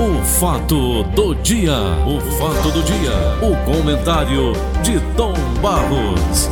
O fato do dia, o fato do dia, o comentário de Tom Barros.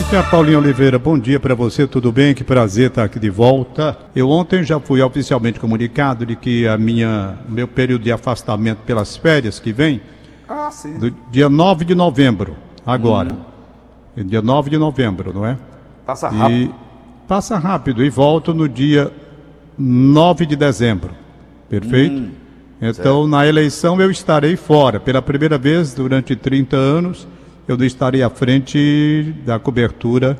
Aqui é a Paulinha Oliveira, bom dia para você, tudo bem? Que prazer estar aqui de volta. Eu ontem já fui oficialmente comunicado de que a minha meu período de afastamento pelas férias que vem, Ah, sim. do dia 9 de novembro, agora. É Dia 9 de novembro, não é? Passa rápido. E passa rápido e volto no dia 9 de dezembro. Perfeito? Hum, então, na eleição eu estarei fora. Pela primeira vez durante 30 anos, eu não estarei à frente da cobertura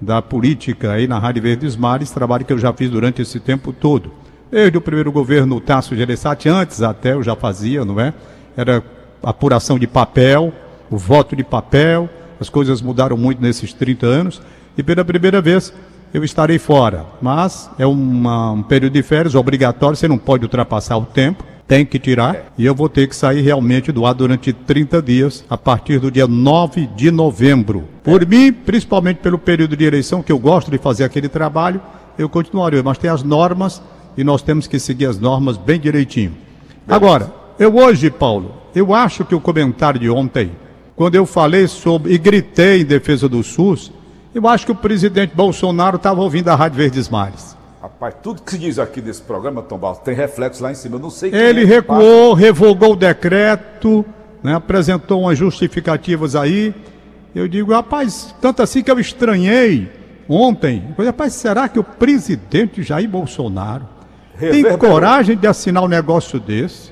da política aí na Rádio Verdes Mares, trabalho que eu já fiz durante esse tempo todo. Desde o primeiro governo Tasso Gereissati, antes até eu já fazia, não é? Era apuração de papel, o voto de papel, as coisas mudaram muito nesses 30 anos, e pela primeira vez eu estarei fora. Mas é uma- um período de férias obrigatório, você não pode ultrapassar o tempo, tem que tirar, e eu vou ter que sair realmente do ar durante 30 dias, a partir do dia 9 de novembro. Por mim, principalmente pelo período de eleição, que eu gosto de fazer aquele trabalho, eu continuarei, mas tem as normas e nós temos que seguir as normas bem direitinho. Agora, eu hoje, Paulo, eu acho que o comentário de ontem, quando eu falei sobre e gritei em defesa do SUS, eu acho que o presidente Bolsonaro estava ouvindo a Rádio Verdes Mares. Rapaz, tudo que se diz aqui nesse programa, Tom Barros, tem reflexo lá em cima. Eu não sei Ele é recuou, revogou o decreto, né, apresentou umas justificativas aí. Eu digo, rapaz, tanto assim que eu estranhei ontem. Eu falei, rapaz, será que o presidente Jair Bolsonaro tem coragem de assinar um negócio desse?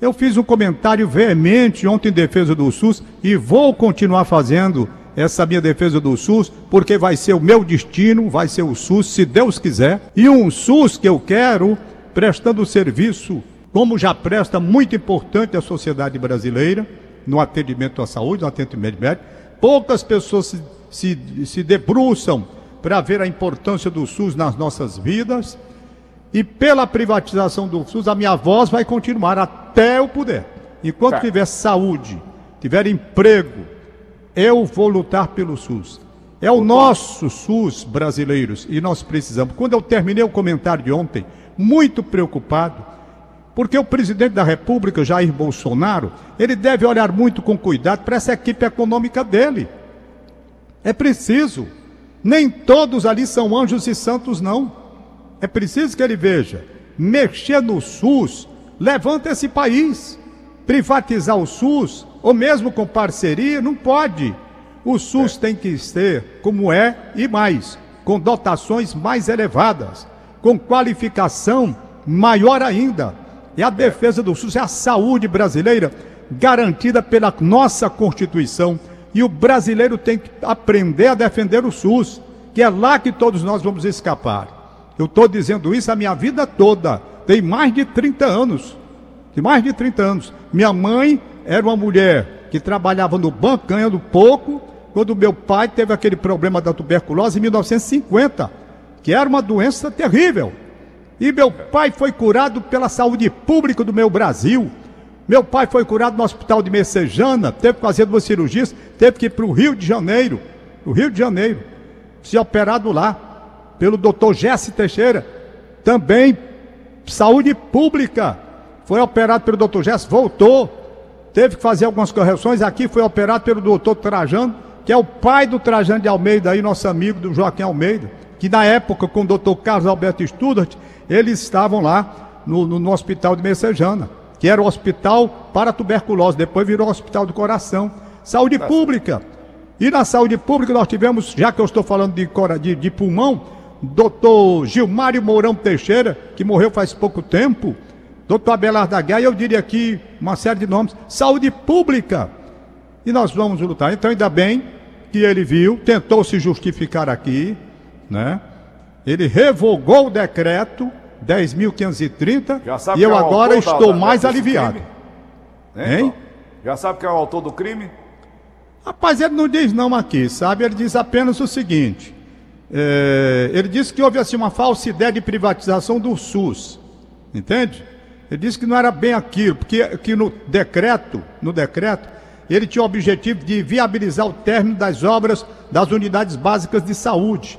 Eu fiz um comentário veemente ontem em defesa do SUS e vou continuar fazendo essa minha defesa do SUS, porque vai ser o meu destino, vai ser o SUS, se Deus quiser. E um SUS que eu quero prestando serviço, como já presta, muito importante à sociedade brasileira, no atendimento à saúde, no atendimento médico. Poucas pessoas se, se, se debruçam para ver a importância do SUS nas nossas vidas. E pela privatização do SUS, a minha voz vai continuar até eu puder. Enquanto Tá. tiver saúde, tiver emprego, eu vou lutar pelo SUS. É o nosso SUS, brasileiros, e nós precisamos. Quando eu terminei o comentário de ontem, muito preocupado, porque o presidente da República, Jair Bolsonaro, ele deve olhar muito com cuidado para essa equipe econômica dele. É preciso. Nem todos ali são anjos e santos, não. É preciso que ele veja. Mexer no SUS levanta esse país. Privatizar o SUS, ou mesmo com parceria, não pode. O SUS tem que ser como é e mais, com dotações mais elevadas, com qualificação maior ainda. E a defesa do SUS é a saúde brasileira garantida pela nossa Constituição. E o brasileiro tem que aprender a defender o SUS, que é lá que todos nós vamos escapar. Eu estou dizendo isso a minha vida toda. Tem mais de 30 anos. Tem mais de 30 anos. Minha mãe era uma mulher que trabalhava no banco, ganhando pouco, quando meu pai teve aquele problema da tuberculose em 1950, que era uma doença terrível. E meu pai foi curado pela saúde pública do meu Brasil. Meu pai foi curado no hospital de Messejana, teve que fazer duas cirurgias, teve que ir para o Rio de Janeiro, o Rio de Janeiro, se operado lá, pelo doutor Jesse Teixeira, também saúde pública. Foi operado pelo doutor Jesse, voltou, teve que fazer algumas correções, aqui foi operado pelo doutor Trajano, que é o pai do Trajano de Almeida, aí, nosso amigo do Joaquim Almeida, que na época, com o doutor Carlos Alberto Studart, eles estavam lá no, no- no hospital de Messejana, que era o hospital para tuberculose, depois virou hospital do coração. Saúde pública. E na saúde pública nós tivemos, já que eu estou falando de, de, de pulmão, doutor Gilmário Mourão Teixeira, que morreu faz pouco tempo, doutor Abelardo da Guerra, eu diria aqui uma série de nomes, saúde pública. E nós vamos lutar. Então, ainda bem que ele viu, tentou se justificar aqui, né? Ele revogou o decreto 10.530 Já sabe e eu é agora estou da- mais aliviado. crime? Hein? Já sabe quem é o autor do crime? Rapaz, ele não diz não aqui, sabe? Ele diz apenas o seguinte: é, ele disse que houve assim uma falsa ideia de privatização do SUS, entende? Ele disse que não era bem aquilo, porque que no decreto, no decreto, ele tinha o objetivo de viabilizar o término das obras das unidades básicas de saúde.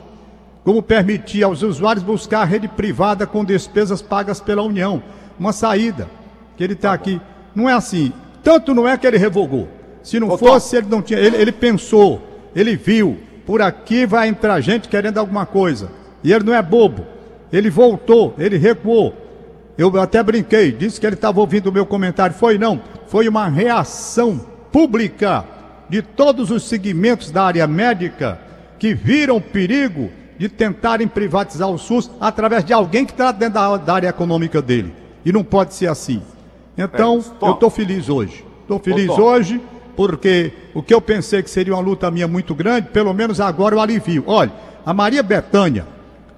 como permitir aos usuários buscar a rede privada com despesas pagas pela União. Uma saída que ele está tá aqui. Não é assim. Tanto não é que ele revogou. Se não fosse, ele não tinha. Ele, ele pensou, ele viu. Por aqui vai entrar gente querendo alguma coisa. E ele não é bobo. Ele voltou, ele recuou. Eu até brinquei, disse que ele estava ouvindo o meu comentário. Foi não. Foi uma reação pública de todos os segmentos da área médica que viram o perigo de tentarem privatizar o SUS através de alguém que está dentro da, da, área econômica dele. E não pode ser assim. Então, é, eu estou feliz hoje. Estou feliz Ô, hoje porque o que eu pensei que seria uma luta minha muito grande, pelo menos agora eu alivio. Olha, a Maria Betânia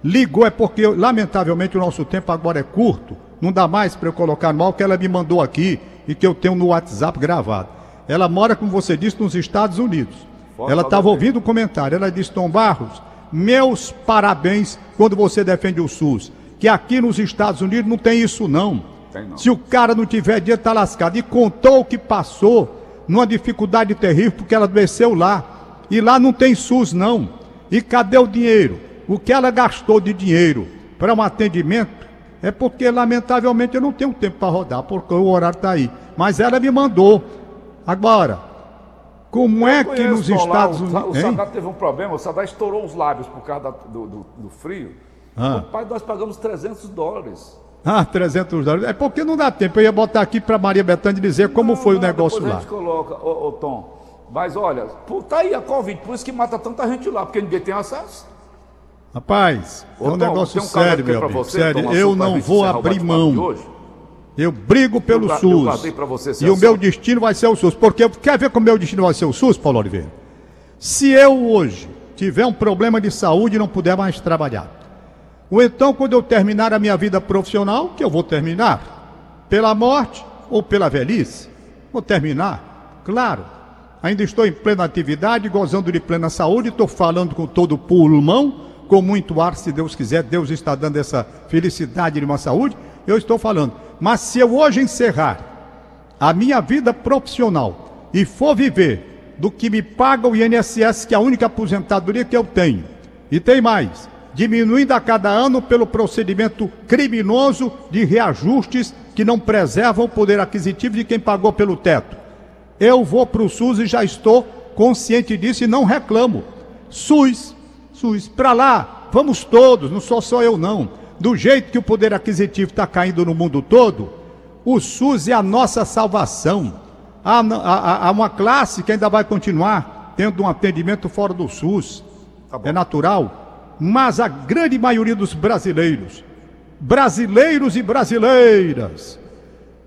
ligou, é porque, lamentavelmente, o nosso tempo agora é curto. Não dá mais para eu colocar mal que ela me mandou aqui e que eu tenho no WhatsApp gravado. Ela mora, como você disse, nos Estados Unidos. Ela estava ouvindo o comentário. Ela disse: Tom Barros, meus parabéns quando você defende o SUS. Que aqui nos Estados Unidos não tem isso, não. Tem, não. Se o cara não tiver dinheiro, tá lascado. E contou o que passou numa dificuldade terrível, porque ela desceu lá. E lá não tem SUS, não. E cadê o dinheiro? O que ela gastou de dinheiro para um atendimento é porque, lamentavelmente, eu não tenho tempo para rodar, porque o horário está aí. Mas ela me mandou. Agora, como é que nos Estados Unidos. O, Sadat teve um problema, o Sadat estourou os lábios por causa da, do, do, do, frio. Ah. O pai, nós pagamos 300 dólares. Ah, 300 dólares. É porque não dá tempo. Eu ia botar aqui para Maria Bethânia dizer como não, foi não, o negócio lá. A gente coloca, ô, ô, Tom. Mas olha, tá aí a Covid, por isso que mata tanta gente lá, porque ninguém tem acesso. Rapaz, ô, é um Tom, negócio um sério, meu amigo. Você, sério, Tom, eu não vou abrir mão. Eu brigo pelo eu, SUS. Eu e o meu destino vai ser o SUS. Porque quer ver como o meu destino vai ser o SUS, Paulo Oliveira? Se eu hoje tiver um problema de saúde e não puder mais trabalhar, ou então quando eu terminar a minha vida profissional, que eu vou terminar, pela morte ou pela velhice, vou terminar, claro. Ainda estou em plena atividade, gozando de plena saúde, estou falando com todo o pulmão, com muito ar, se Deus quiser, Deus está dando essa felicidade de uma saúde, eu estou falando. Mas se eu hoje encerrar a minha vida profissional e for viver do que me paga o INSS, que é a única aposentadoria que eu tenho, e tem mais, diminuindo a cada ano pelo procedimento criminoso de reajustes que não preservam o poder aquisitivo de quem pagou pelo teto. Eu vou para o SUS e já estou consciente disso e não reclamo. SUS, SUS, para lá, vamos todos, não sou só eu não do jeito que o poder aquisitivo está caindo no mundo todo, o SUS é a nossa salvação. Há, há, há, uma classe que ainda vai continuar tendo um atendimento fora do SUS. Tá é natural. Mas a grande maioria dos brasileiros, brasileiros e brasileiras,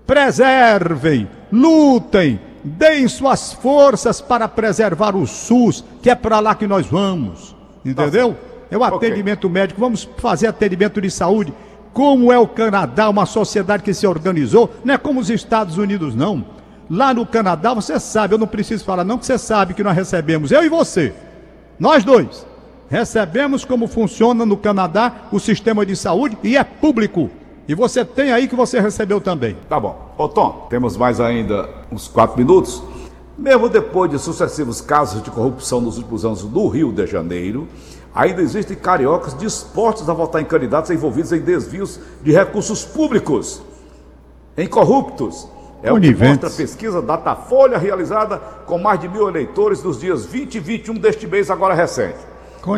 preservem, lutem, deem suas forças para preservar o SUS, que é para lá que nós vamos. Entendeu? Tá é o atendimento okay. médico, vamos fazer atendimento de saúde. Como é o Canadá, uma sociedade que se organizou, não é como os Estados Unidos, não. Lá no Canadá, você sabe, eu não preciso falar, não, que você sabe que nós recebemos, eu e você, nós dois, recebemos como funciona no Canadá o sistema de saúde e é público. E você tem aí que você recebeu também. Tá bom. Ô Tom, temos mais ainda uns quatro minutos. Mesmo depois de sucessivos casos de corrupção nos últimos anos no Rio de Janeiro, ainda existem cariocas dispostos a votar em candidatos envolvidos em desvios de recursos públicos, em corruptos. É o que mostra a pesquisa Datafolha realizada com mais de mil eleitores nos dias 20 e 21 deste mês, agora recente.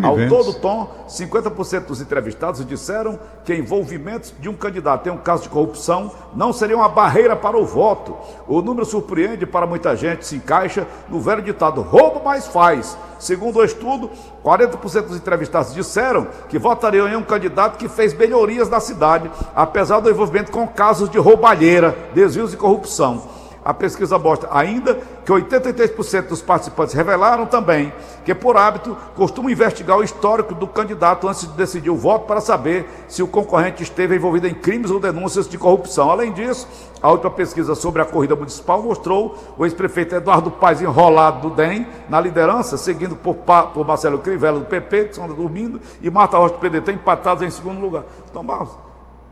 Ao todo, Tom, 50% dos entrevistados disseram que envolvimentos de um candidato em um caso de corrupção não seria uma barreira para o voto. O número surpreende para muita gente, se encaixa no velho ditado: roubo mais faz. Segundo o estudo, 40% dos entrevistados disseram que votariam em um candidato que fez melhorias na cidade, apesar do envolvimento com casos de roubalheira, desvios e corrupção. A pesquisa mostra ainda que 83% dos participantes revelaram também que, por hábito, costumam investigar o histórico do candidato antes de decidir o voto para saber se o concorrente esteve envolvido em crimes ou denúncias de corrupção. Além disso, a última pesquisa sobre a corrida municipal mostrou o ex-prefeito Eduardo Paes enrolado do DEM na liderança, seguindo por, por Marcelo Crivella do PP, que estão dormindo, e Marta Rocha do PDT empatados em segundo lugar. Então, Barros,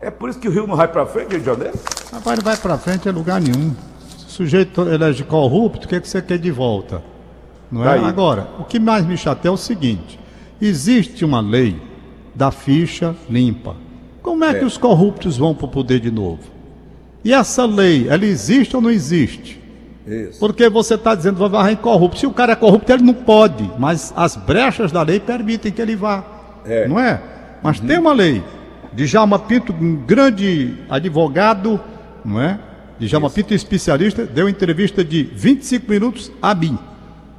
é por isso que o Rio não vai para frente, Rio de Janeiro? Rapaz, não vai para frente em lugar nenhum sujeito elege corrupto, o que, é que você quer de volta? Não é? Agora, o que mais me chateia é o seguinte: existe uma lei da ficha limpa. Como é, é. que os corruptos vão para o poder de novo? E essa lei, ela existe ou não existe? Isso. Porque você está dizendo vai varrer corrupto. Se o cara é corrupto, ele não pode, mas as brechas da lei permitem que ele vá. É. Não é? Mas uhum. tem uma lei. Djalma Pinto, um grande advogado, não é? Djalma. Pinto, especialista, deu entrevista de 25 minutos a mim.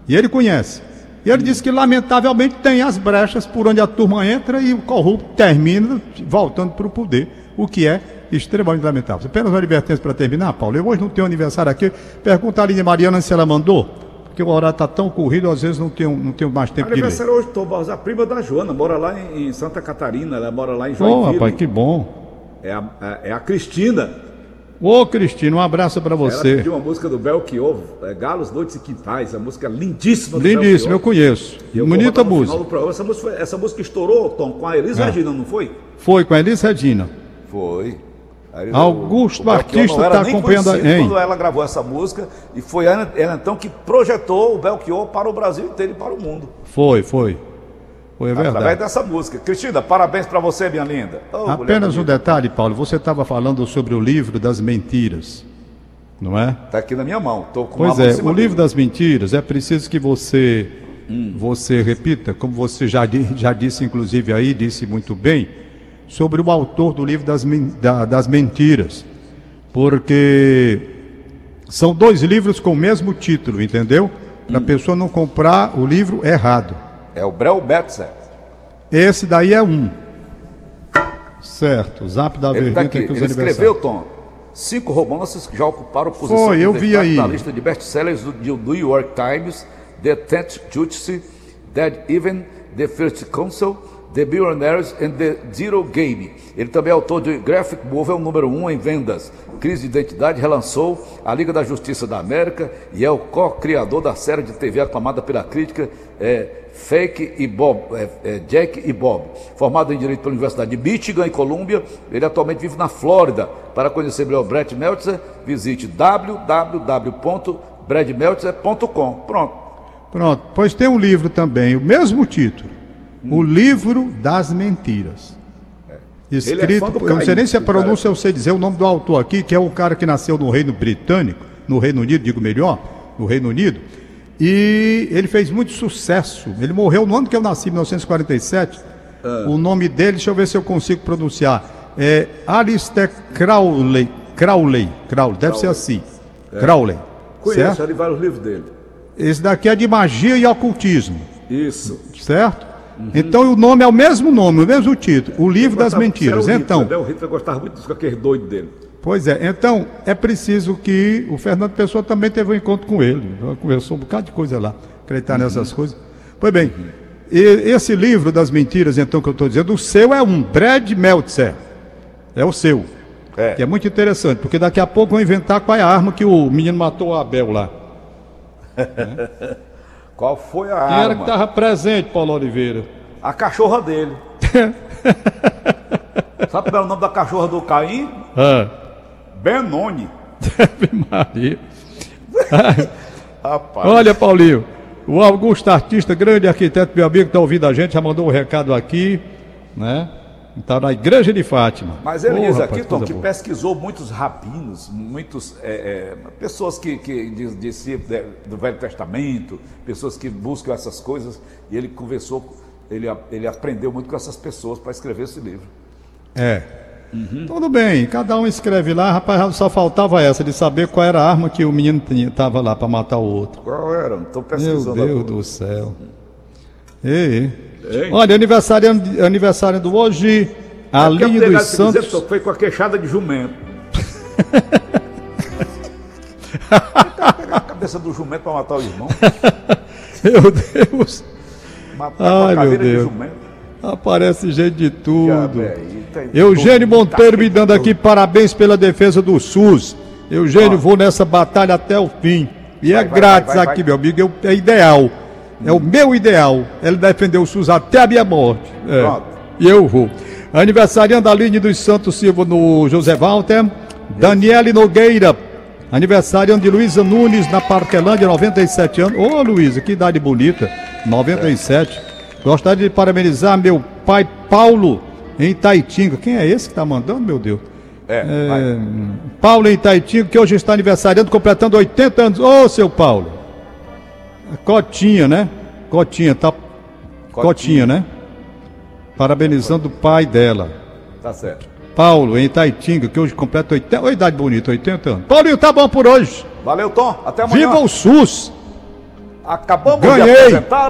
E ele conhece. E ele disse que, lamentavelmente, tem as brechas por onde a turma entra e o corrupto termina voltando para o poder, o que é extremamente lamentável. Apenas uma advertência para terminar, Paulo. Eu hoje não tenho aniversário aqui. Pergunta a Aline Mariana se ela mandou, porque o horário está tão corrido, às vezes não tenho, não tenho mais tempo de ler. Aniversário hoje, Tom a prima da Joana, mora lá em, Santa Catarina, ela mora lá em Joinville. Oh, rapaz, que bom. É a, é a Cristina. Ô, Cristina, um abraço para você. Ela pediu uma música do Belchior, é, Galos, Noites e Quintais, a música lindíssima do Lindíssima, eu conheço. Eu Bonita música. Essa música. Essa música estourou, Tom, com a Elis é. Regina, não foi? Foi, com a Elis Regina. Foi. Augusto Batista está acompanhando a quando ela gravou essa música e foi ela, ela, então que projetou o Belchior para o Brasil inteiro e para o mundo. Foi, foi. Foi verdade. Através dessa música. Cristina, parabéns para você, minha linda. Oh, Apenas um detalhe, Paulo. Você estava falando sobre o livro das mentiras, não é? Está aqui na minha mão. Tô com pois é, o livro das mentiras é preciso que você hum. você repita, como você já, já disse, inclusive aí, disse muito bem, sobre o autor do livro das, da, das mentiras. Porque são dois livros com o mesmo título, entendeu? Para a hum. pessoa não comprar o livro errado. É o Brel Betzer. Esse daí é um. Certo, Zap da Ele, tá aqui. Ele escreveu, Tom, cinco romances que já ocuparam posição Foi, eu vi aí. na lista de best-sellers do, do New York Times, The Tenth Justice, Dead Even, The First Council, The Billionaires and the Zero Game. Ele também é autor de Graphic Novel número 1 um em vendas. Crise de Identidade relançou a Liga da Justiça da América e é o co-criador da série de TV aclamada pela crítica é, Fake e Bob, é, é, Jack e Bob. Formado em Direito pela Universidade de Michigan e Colômbia, ele atualmente vive na Flórida. Para conhecer melhor Brett Meltzer, visite www.bradmeltzer.com. Pronto. Pronto. Pois tem um livro também, o mesmo título. O livro das mentiras. É. Escrito, é eu não sei nem se a pronúncia eu sei dizer o nome do autor aqui, que é o cara que nasceu no Reino Britânico, no Reino Unido, digo melhor, no Reino Unido, e ele fez muito sucesso. Ele morreu no ano que eu nasci, 1947. Ah. O nome dele, deixa eu ver se eu consigo pronunciar. É Alistair Crowley. Crowley, Crowley, deve Crowley. ser assim. É. Crowley. Conheço, ali vários livros dele. Esse daqui é de magia e ocultismo. Isso. Certo? Uhum. Então o nome é o mesmo nome, o mesmo título, o livro das mentiras. O então, Hitler, né? o Hitler gostava muito disso, aquele doido dele. Pois é, então é preciso que o Fernando Pessoa também teve um encontro com ele, conversou um bocado de coisa lá, acreditar uhum. nessas coisas. Pois bem, uhum. e, esse livro das mentiras, então, que eu estou dizendo, o seu é um, Brad Meltzer, é o seu, é. que é muito interessante, porque daqui a pouco vão inventar qual é a arma que o menino matou o Abel lá. é. Qual foi a Quem arma? era que estava presente, Paulo Oliveira? A cachorra dele. Sabe qual é o nome da cachorra do Caim? Ah. Benoni. Maria. Rapaz. Olha, Paulinho, o Augusto Artista, grande arquiteto, meu amigo, está ouvindo a gente, já mandou um recado aqui, né? Está na igreja de Fátima. Mas ele diz aqui, Tom, que boa. pesquisou muitos rabinos, muitas é, é, pessoas que, que de, de, de, do Velho Testamento, pessoas que buscam essas coisas, e ele conversou, ele, ele aprendeu muito com essas pessoas para escrever esse livro. É. Uhum. Tudo bem, cada um escreve lá, rapaz, só faltava essa, de saber qual era a arma que o menino estava lá para matar o outro. Qual era? Estou pesquisando. Meu Deus do céu. Ei. Ei. Olha, aniversário, aniversário do hoje, a é linha dos Santos. Dizer, foi com a queixada de jumento. pegar a cabeça do jumento para matar o irmão. Meu Deus. Matar Ai, meu Deus. De jumento. Aparece gente de tudo. Tá Eugênio Monteiro me dando aqui parabéns pela defesa do SUS. Eugênio, vou nessa batalha até o fim. E é grátis vai, vai, aqui, meu amigo, é ideal. É o meu ideal. Ele defendeu o SUS até a minha morte. É. E eu vou. Aniversariando da Aline dos Santos Silva no José Walter. Daniele Nogueira. Aniversário de Luísa Nunes na Parquelândia, 97 anos. Ô, oh, Luísa, que idade bonita. 97. Gostaria de parabenizar meu pai Paulo em Taitinga. Quem é esse que está mandando, meu Deus? É, É, Paulo em Taitinga, que hoje está aniversariando, completando 80 anos. Ô, seu Paulo! Cotinha, né? Cotinha, tá. Cotinha, né? Parabenizando o pai dela. Tá certo. Paulo em Itaitinga, que hoje completa 80. Ô, idade bonita, 80 anos. Paulinho, tá bom por hoje. Valeu, Tom. Até amanhã. Viva o SUS! Acabamos Ganhei. de apresentar.